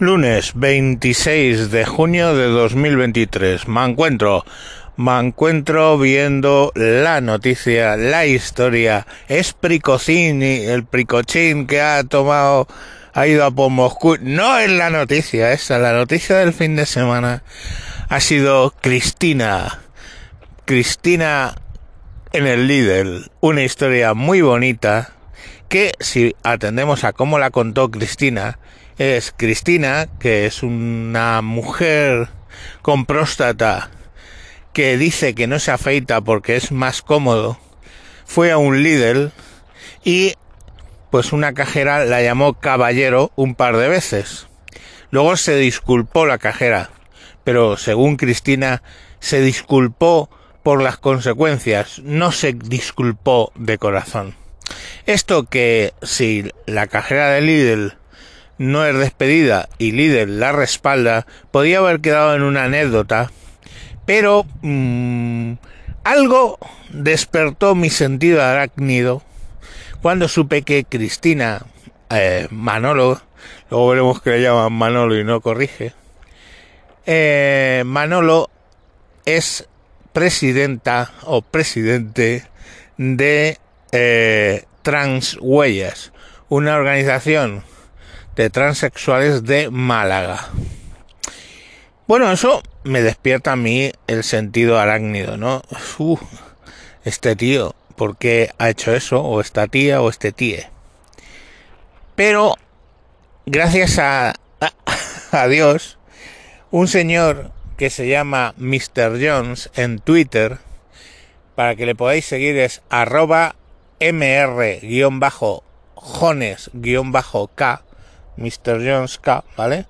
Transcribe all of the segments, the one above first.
Lunes 26 de junio de 2023. Me encuentro, me encuentro viendo la noticia, la historia. Es Pricocini, el Pricochín que ha tomado, ha ido a por Moscú. No es la noticia esa, la noticia del fin de semana ha sido Cristina. Cristina en el líder. Una historia muy bonita que si atendemos a cómo la contó Cristina, es Cristina, que es una mujer con próstata que dice que no se afeita porque es más cómodo, fue a un líder y pues una cajera la llamó caballero un par de veces. Luego se disculpó la cajera, pero según Cristina se disculpó por las consecuencias, no se disculpó de corazón. Esto que si la cajera de Lidl no es despedida y líder la respalda, podía haber quedado en una anécdota, pero mmm, algo despertó mi sentido arácnido cuando supe que Cristina eh, Manolo, luego veremos que le llaman Manolo y no corrige, eh, Manolo es presidenta o presidente de eh, Transhuellas, una organización de transexuales de Málaga. Bueno, eso me despierta a mí el sentido arácnido, ¿no? este tío, ¿por qué ha hecho eso? O esta tía o este tíe. Pero, gracias a, a, Dios, un señor que se llama Mr. Jones en Twitter, para que le podáis seguir es arroba mr-jones-k, Mr. Jones K, ¿vale?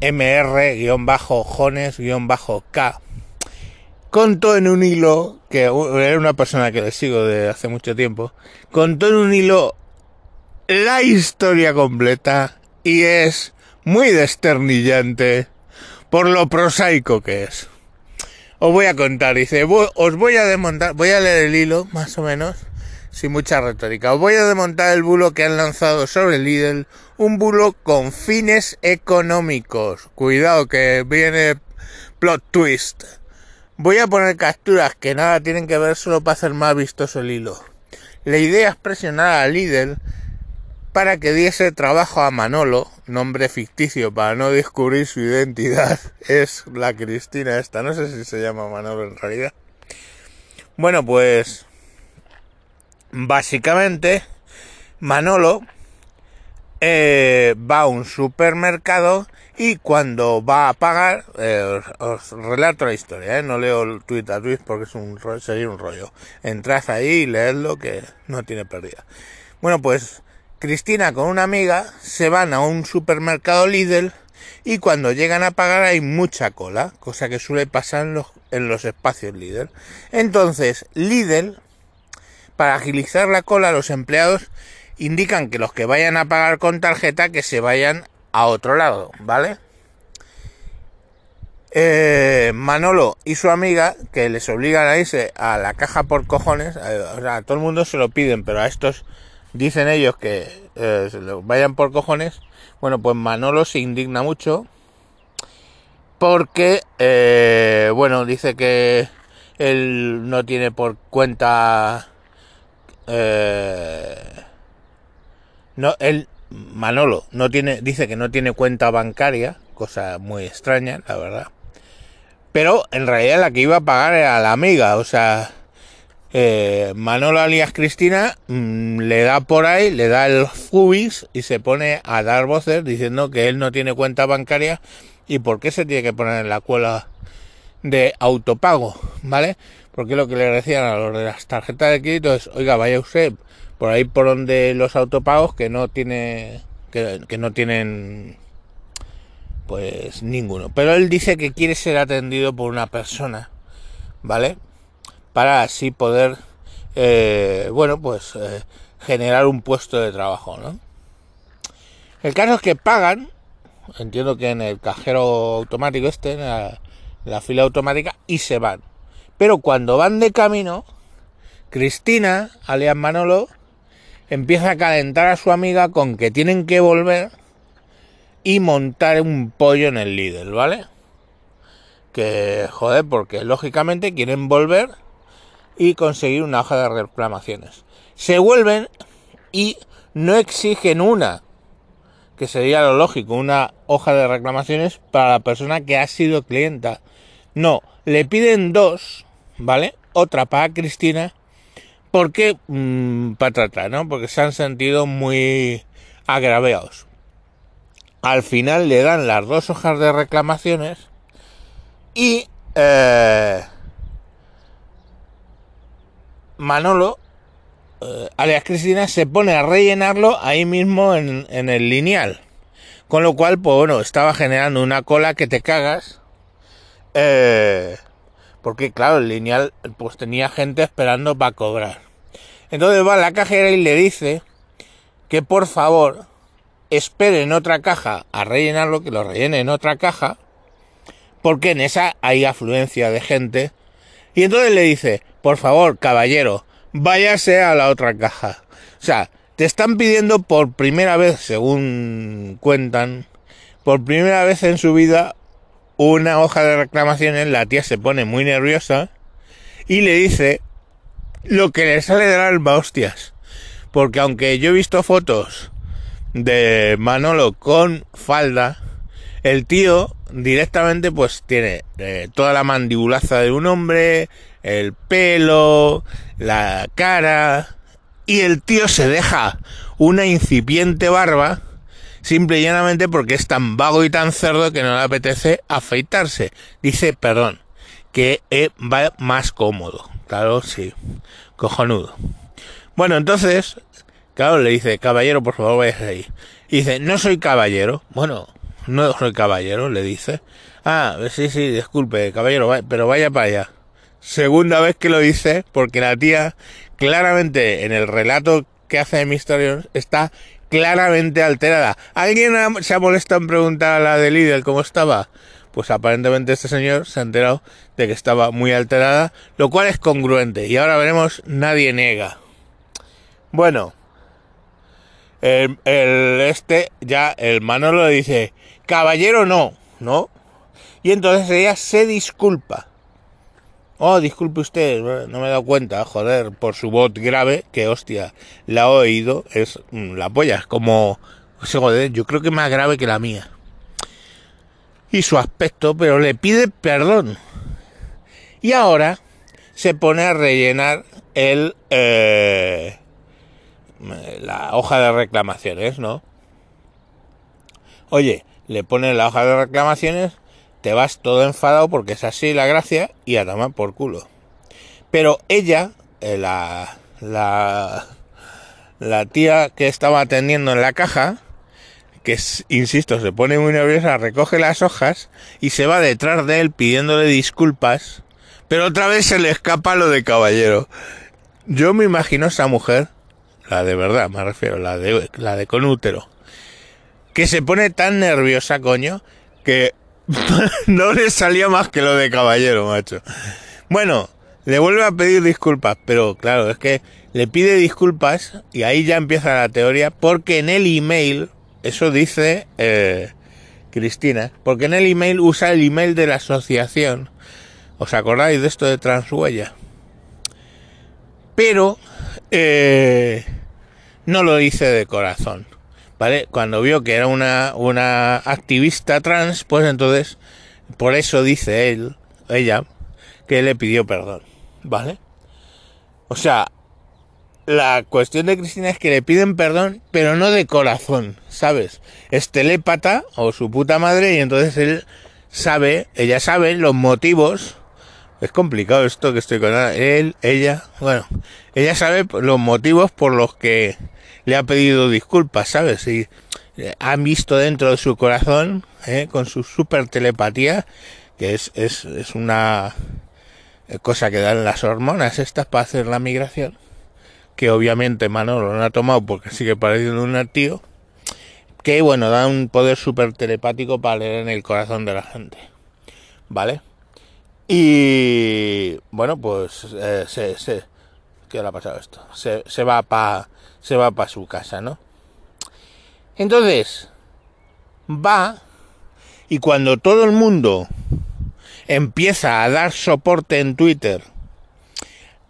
MR-Jones-K. Contó en un hilo, que era una persona que le sigo de hace mucho tiempo, contó en un hilo la historia completa y es muy desternillante por lo prosaico que es. Os voy a contar, dice, os voy a desmontar, voy a leer el hilo, más o menos, sin mucha retórica. Os voy a desmontar el bulo que han lanzado sobre Lidl, un bulo con fines económicos. Cuidado que viene plot twist. Voy a poner capturas que nada tienen que ver solo para hacer más vistoso el hilo. La idea es presionar a Lidl para que diese trabajo a Manolo, nombre ficticio para no descubrir su identidad. Es la Cristina esta, no sé si se llama Manolo en realidad. Bueno, pues básicamente Manolo eh, va a un supermercado y cuando va a pagar, eh, os, relato la historia, ¿eh? no leo el tweet a tweet porque es un, sería un rollo. Entrad ahí y leedlo que no tiene pérdida. Bueno, pues Cristina con una amiga se van a un supermercado Lidl y cuando llegan a pagar hay mucha cola, cosa que suele pasar en los, en los espacios Lidl. Entonces, Lidl para agilizar la cola, los empleados indican que los que vayan a pagar con tarjeta que se vayan a otro lado, ¿vale? Eh, Manolo y su amiga, que les obligan a irse a la caja por cojones, o sea, a todo el mundo se lo piden, pero a estos dicen ellos que eh, se lo vayan por cojones. Bueno, pues Manolo se indigna mucho porque, eh, bueno, dice que él no tiene por cuenta no, él, Manolo, no tiene, dice que no tiene cuenta bancaria, cosa muy extraña, la verdad. Pero en realidad la que iba a pagar era la amiga, o sea, eh, Manolo alias Cristina mmm, le da por ahí, le da el fubis y se pone a dar voces diciendo que él no tiene cuenta bancaria y por qué se tiene que poner en la cola de autopago, ¿vale? Porque lo que le decían a los de las tarjetas de crédito es, oiga, vaya usted por ahí por donde los autopagos que no tiene, que, no tienen, pues ninguno. Pero él dice que quiere ser atendido por una persona, ¿vale? Para así poder, eh, bueno, pues eh, generar un puesto de trabajo, ¿no? El caso es que pagan, entiendo que en el cajero automático este, la, en la fila automática, y se van. Pero cuando van de camino, Cristina, alias Manolo, empieza a calentar a su amiga con que tienen que volver y montar un pollo en el Lidl, ¿vale? Que, joder, porque lógicamente quieren volver y conseguir una hoja de reclamaciones. Se vuelven y no exigen una, que sería lo lógico, una hoja de reclamaciones para la persona que ha sido clienta. No, le piden dos, ¿vale? Otra para Cristina, porque mmm, para tratar, ¿no? Porque se han sentido muy agraviados. Al final le dan las dos hojas de reclamaciones y eh, Manolo, eh, alias Cristina, se pone a rellenarlo ahí mismo en, en, el lineal. Con lo cual, pues bueno, estaba generando una cola que te cagas. Eh, porque claro, el lineal pues tenía gente esperando para cobrar. Entonces va a la cajera y le dice que por favor espere en otra caja a rellenarlo, que lo rellene en otra caja, porque en esa hay afluencia de gente. Y entonces le dice, por favor, caballero, váyase a la otra caja. O sea, te están pidiendo por primera vez, según cuentan, por primera vez en su vida una hoja de reclamaciones, la tía se pone muy nerviosa y le dice lo que le sale del alma, hostias. Porque aunque yo he visto fotos de Manolo con falda, el tío directamente pues tiene eh, toda la mandibulaza de un hombre, el pelo, la cara, y el tío se deja una incipiente barba, simple y llanamente porque es tan vago y tan cerdo que no le apetece afeitarse. Dice, perdón, que va más cómodo. Claro, sí, cojonudo. Bueno, entonces Claro, le dice, caballero, por favor, vaya ahí. Y dice, no soy caballero. Bueno, no soy caballero, le dice. Ah, sí, sí, disculpe, caballero, pero vaya para allá. Segunda vez que lo dice, porque la tía, claramente, en el relato que hace de Mysterios, está claramente alterada. ¿Alguien se ha molestado en preguntar a la de Lidl cómo estaba? Pues aparentemente este señor se ha enterado de que estaba muy alterada, lo cual es congruente. Y ahora veremos, nadie niega. Bueno, el, este, ya el Manolo dice, caballero no, ¿no? Y entonces ella se disculpa. Oh, disculpe usted, no me he dado cuenta, joder, por su voz grave, que hostia, la he oído, es mm, la polla, es como, joder, yo creo que más grave que la mía. Y su aspecto, pero le pide perdón. Y ahora se pone a rellenar el, eh, la hoja de reclamaciones, ¿no? Oye, le pones la hoja de reclamaciones, te vas todo enfadado porque es así la gracia y a tomar por culo. Pero ella, eh, la, la, la tía que estaba atendiendo en la caja, que insisto, se pone muy nerviosa, recoge las hojas y se va detrás de él pidiéndole disculpas, pero otra vez se le escapa lo de caballero. Yo me imagino a esa mujer la de verdad me refiero, la de, la de con útero, que se pone tan nerviosa, coño, que no le salía más que lo de caballero, macho. Bueno, le vuelve a pedir disculpas, pero claro, es que le pide disculpas y ahí ya empieza la teoría, porque en el email, eso dice eh, Cristina, porque en el email usa el email de la asociación. ¿Os acordáis de esto de Transhuella? Pero eh, no lo hice de corazón. ¿Vale? Cuando vio que era una, una activista trans, pues entonces, por eso dice él, ella, que le pidió perdón. ¿Vale? O sea, la cuestión de Cristina es que le piden perdón, pero no de corazón, ¿sabes? Es telépata o su puta madre y entonces él sabe, ella sabe los motivos es complicado esto que estoy con él, ella, bueno, ella sabe los motivos por los que le ha pedido disculpas, ¿sabes? Y eh, han visto dentro de su corazón, ¿eh? con su super telepatía, que es, es, es una cosa que dan las hormonas estas para hacer la migración, que obviamente Manolo no ha tomado porque sigue pareciendo un tío, que bueno, da un poder super telepático para leer en el corazón de la gente, ¿vale? Y bueno, pues eh, se, se, ¿qué le ha pasado esto? Se, se va para se va para su casa, ¿no? Entonces, va y cuando todo el mundo empieza a dar soporte en Twitter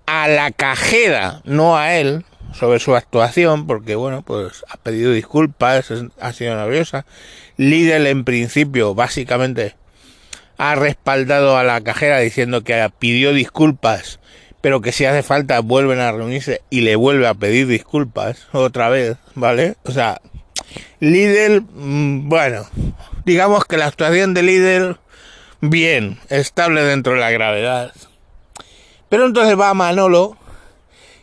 a la cajera, no a él, sobre su actuación, porque bueno, pues ha pedido disculpas, ha sido nerviosa. Lidl en principio, básicamente, ha respaldado a la cajera diciendo que pidió disculpas, pero que si hace falta vuelven a reunirse y le vuelve a pedir disculpas otra vez, ¿vale? O sea, Lidl, mm, bueno, digamos que la actuación de Lidl, bien, estable dentro de la gravedad. Pero entonces va Manolo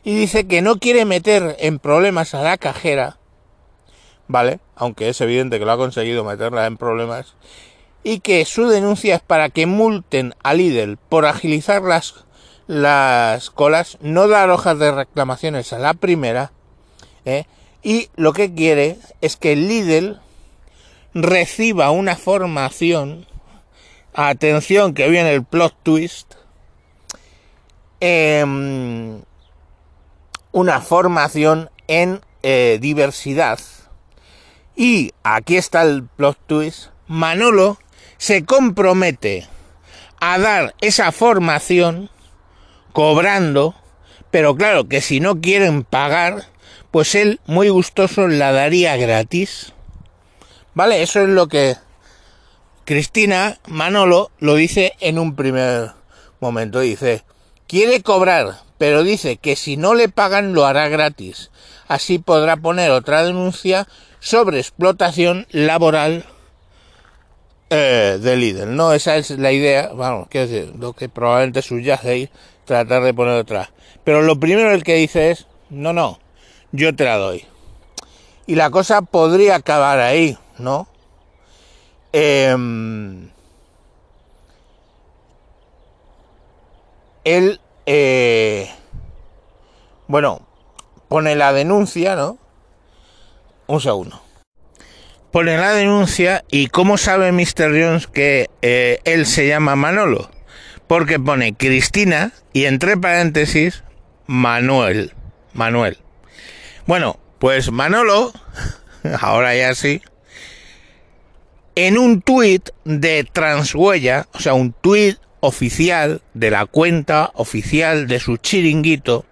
y dice que no quiere meter en problemas a la cajera, ¿vale? Aunque es evidente que lo ha conseguido meterla en problemas, y que su denuncia es para que multen a Lidl por agilizar las, las colas, no dar hojas de reclamaciones a la primera, ¿eh? y lo que quiere es que Lidl reciba una formación, atención que viene el plot twist, eh, una formación en eh, diversidad. Y aquí está el plot twist. Manolo se compromete a dar esa formación cobrando, pero claro que si no quieren pagar, pues él muy gustoso la daría gratis. ¿Vale? Eso es lo que Cristina Manolo lo dice en un primer momento. Dice, quiere cobrar, pero dice que si no le pagan lo hará gratis. Así podrá poner otra denuncia sobre explotación laboral eh, de líder. No, esa es la idea, vamos, quiero decir, lo que probablemente subyace ahí, tratar de poner otra. Pero lo primero el que dice es, no, no, yo te la doy. Y la cosa podría acabar ahí, ¿no? Eh, él eh, bueno, pone la denuncia, ¿no? Un segundo. Pone la denuncia y ¿cómo sabe Mr. Jones que eh, él se llama Manolo? Porque pone Cristina y entre paréntesis Manuel. Manuel. Bueno, pues Manolo, ahora ya sí, en un tuit de Transhuella, o sea, un tuit oficial de la cuenta oficial de su chiringuito,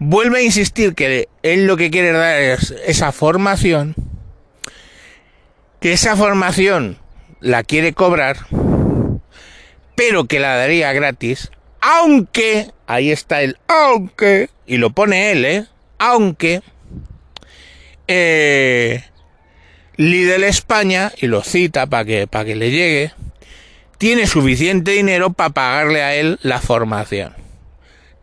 vuelve a insistir que él lo que quiere dar es esa formación, que esa formación la quiere cobrar, pero que la daría gratis, aunque, ahí está el aunque, y lo pone él, ¿eh? Aunque, eh, Lidl España, y lo cita para que, para que le llegue, tiene suficiente dinero para pagarle a él la formación.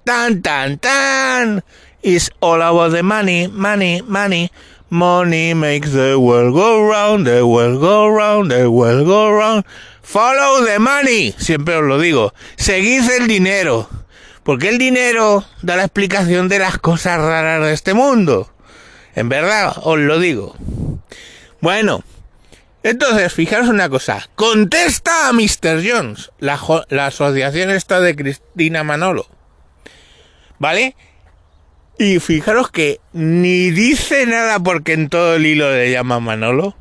Tan, tan, tan. It's all about the money, money, money. Money makes the world go round, the world go round, the world go round. Follow the money. Siempre os lo digo. Seguid el dinero. Porque el dinero da la explicación de las cosas raras de este mundo. En verdad, os lo digo. Bueno, entonces, fijaros una cosa, contesta a Mr. Jones, la, asociación esta de Cristina Manolo, ¿vale? Y fijaros que ni dice nada porque en todo el hilo le llama Manolo,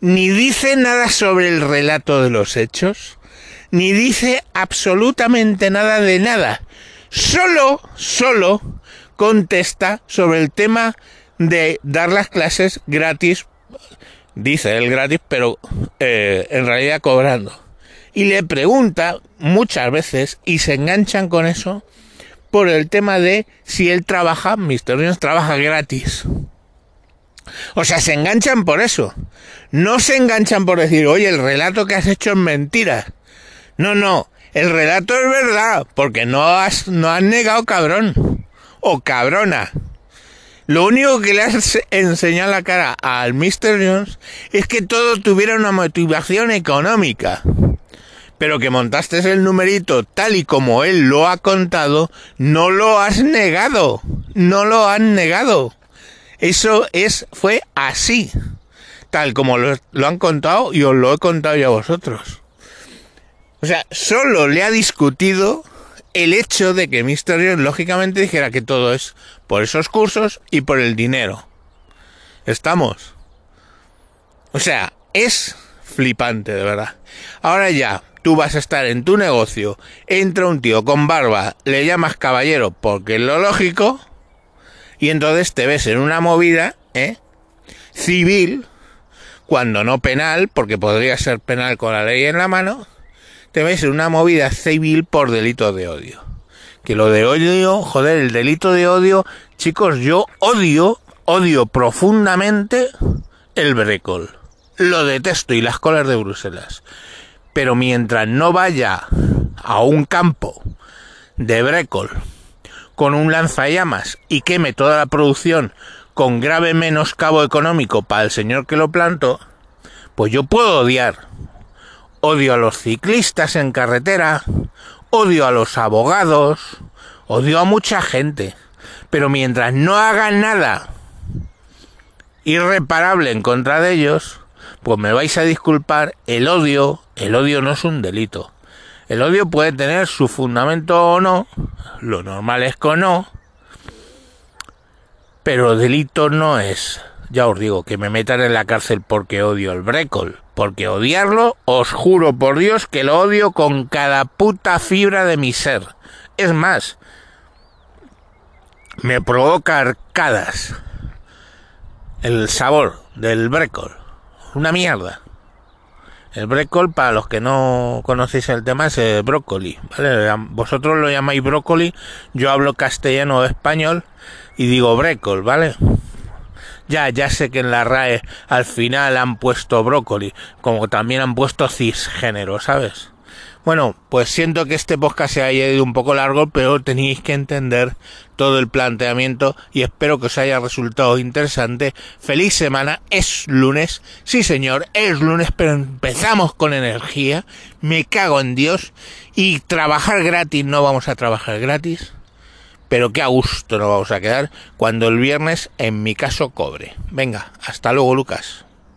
ni dice nada sobre el relato de los hechos, ni dice absolutamente nada de nada. Solo, solo contesta sobre el tema de dar las clases gratis dice él gratis, pero eh, en realidad cobrando. Y le pregunta muchas veces y se enganchan con eso por el tema de si él trabaja, Mr. Jones trabaja gratis. O sea, se enganchan por eso. No se enganchan por decir, oye, el relato que has hecho es mentira. No, no, el relato es verdad, porque no has, no has negado cabrón. O cabrona. Lo único que le has enseñado la cara al Mr. Jones es que todo tuviera una motivación económica. Pero que montaste el numerito tal y como él lo ha contado, no lo has negado. No lo han negado. Eso es, fue así. Tal como lo, han contado y os lo he contado yo a vosotros. O sea, solo le ha discutido el hecho de que Mr. lógicamente dijera que todo es por esos cursos y por el dinero. ¿Estamos? O sea, es flipante, de verdad. Ahora ya, tú vas a estar en tu negocio, entra un tío con barba, le llamas caballero porque es lo lógico, y entonces te ves en una movida, ¿eh? Civil, cuando no penal, porque podría ser penal con la ley en la mano, te ves en una movida civil por delito de odio. Que lo de odio, joder, el delito de odio, chicos, yo odio, odio profundamente el brécol. Lo detesto y las colas de Bruselas. Pero mientras no vaya a un campo de brécol con un lanzallamas y queme toda la producción con grave menoscabo económico para el señor que lo plantó, pues yo puedo odiar. Odio a los ciclistas en carretera, odio a los abogados, odio a mucha gente. Pero mientras no hagan nada irreparable en contra de ellos, pues me vais a disculpar, el odio, el odio no es un delito. El odio puede tener su fundamento o no, lo normal es que no, pero delito no es. Ya os digo, que me metan en la cárcel porque odio el brécol. Porque odiarlo, os juro por Dios que lo odio con cada puta fibra de mi ser. Es más, me provoca arcadas el sabor del brécol. Una mierda. El brécol, para los que no conocéis el tema, es el brócoli, ¿vale? Vosotros lo llamáis brócoli, yo hablo castellano o español y digo brécol, ¿vale? Ya, ya sé que en la RAE al final han puesto brócoli, como también han puesto cisgénero, ¿sabes? Bueno, pues siento que este podcast se haya ido un poco largo, pero tenéis que entender todo el planteamiento y espero que os haya resultado interesante. Feliz semana, es lunes, sí señor, es lunes, pero empezamos con energía, me cago en Dios y trabajar gratis, no vamos a trabajar gratis, pero qué a gusto nos vamos a quedar cuando el viernes, en mi caso, cobre. Venga, hasta luego Lucas.